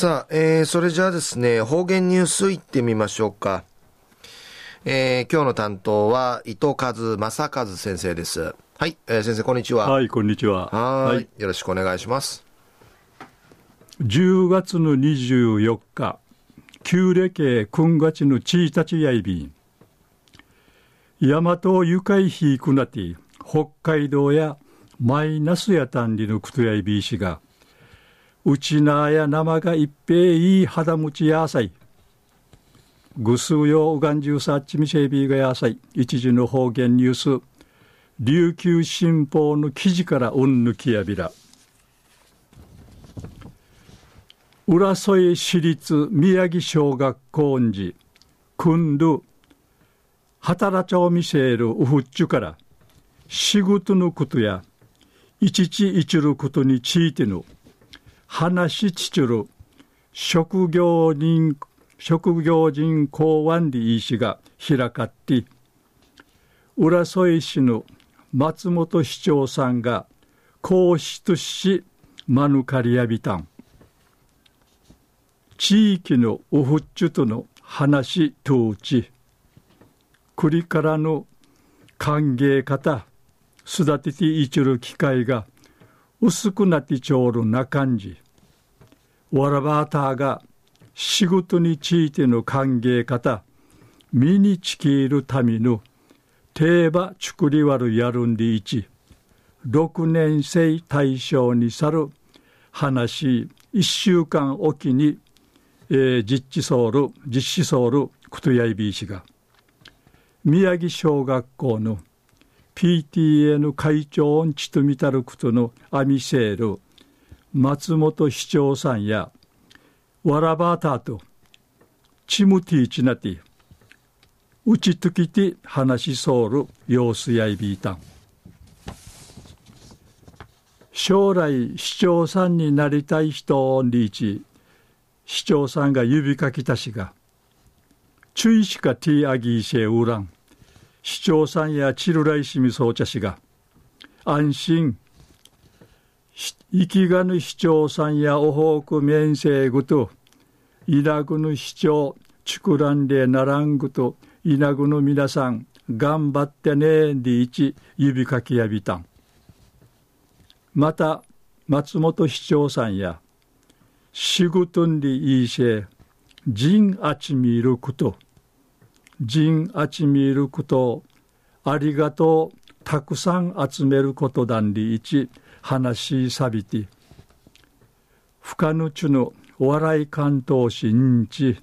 さあ、えー、それじゃあですね、方言ニュースいってみましょうか。えー、今日の担当は伊藤和正和先生です。はい、えー、先生こんにちは。はい、こんにちは。はいよろしくお願いします。10月の24日、旧暦君月の1日やいびん。大和愉快ひいくなて、北海道やマイナスやたんりのくとやいびいしが、うちなや生が一平いい肌持ちやさい。ぐすうようがんじゅうさっちみせびがやさい。一時の方言ニュース。琉球新報の記事からうんぬきやびら。浦添市立宮城小学校んじ、くんる、働町みせるうふっちゅから、仕事のことや、いちちいちることについての、話ちちる。職業人職業人公安理医師が開かって浦添市の松本市長さんが皇室しマヌカリアビタン。地域のおふっちゅとの話とうち。栗からの歓迎方育てていちる機会が薄くなってちょうるな感じ。わらばたが仕事についての歓迎方、身につけるための定場作りわるやるんでいち、六年生対象に去る話、一週間おきに、えー、実地ソウル、実施ソウル、クトヤイビー氏が、宮城小学校の PTA の会長んちとみたることのアミセール松本市長さんやわらばたとチムティーチナティうちときて話しそうる様子やいびいたん。将来市長さんになりたい人をリーチ市長さんが指かきたしが注意しかティーアギーシェウラン市長さんやチルライシミソーチャ氏が安心生きがぬ市長さんやおほうく面生ぐといなぐぬ市長ちくらんでならんぐといなぐぬ皆さん頑張ってねんでいち指かきやびたん。また松本市長さんや仕事んでいいせ人あちみること人あちみることありがとうたくさん集めることだんりいち話しさびて不可ぬちの笑い関東しんち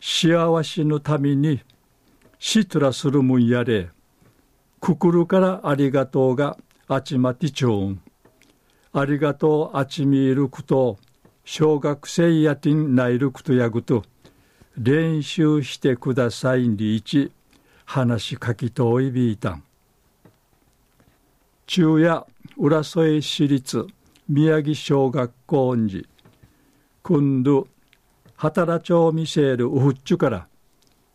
幸せのためにしとらするもんやれ。くくるからありがとうがあちまてちょうん。ありがとうあちみること小学生やてんないることやぐと。練習してくださいんりいち話書きといびいたん。中夜浦添市立宮城小学校んじ今度働町見せるうふっちゅから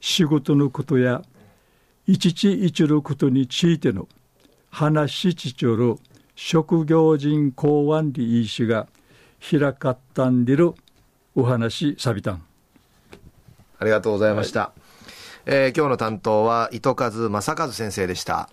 仕事のことや一ち一ることについての話しちちょる職業人公安理医師が開かったんでるお話さびたん。ありがとうございました、はい、えー、今日の担当は糸数正和先生でした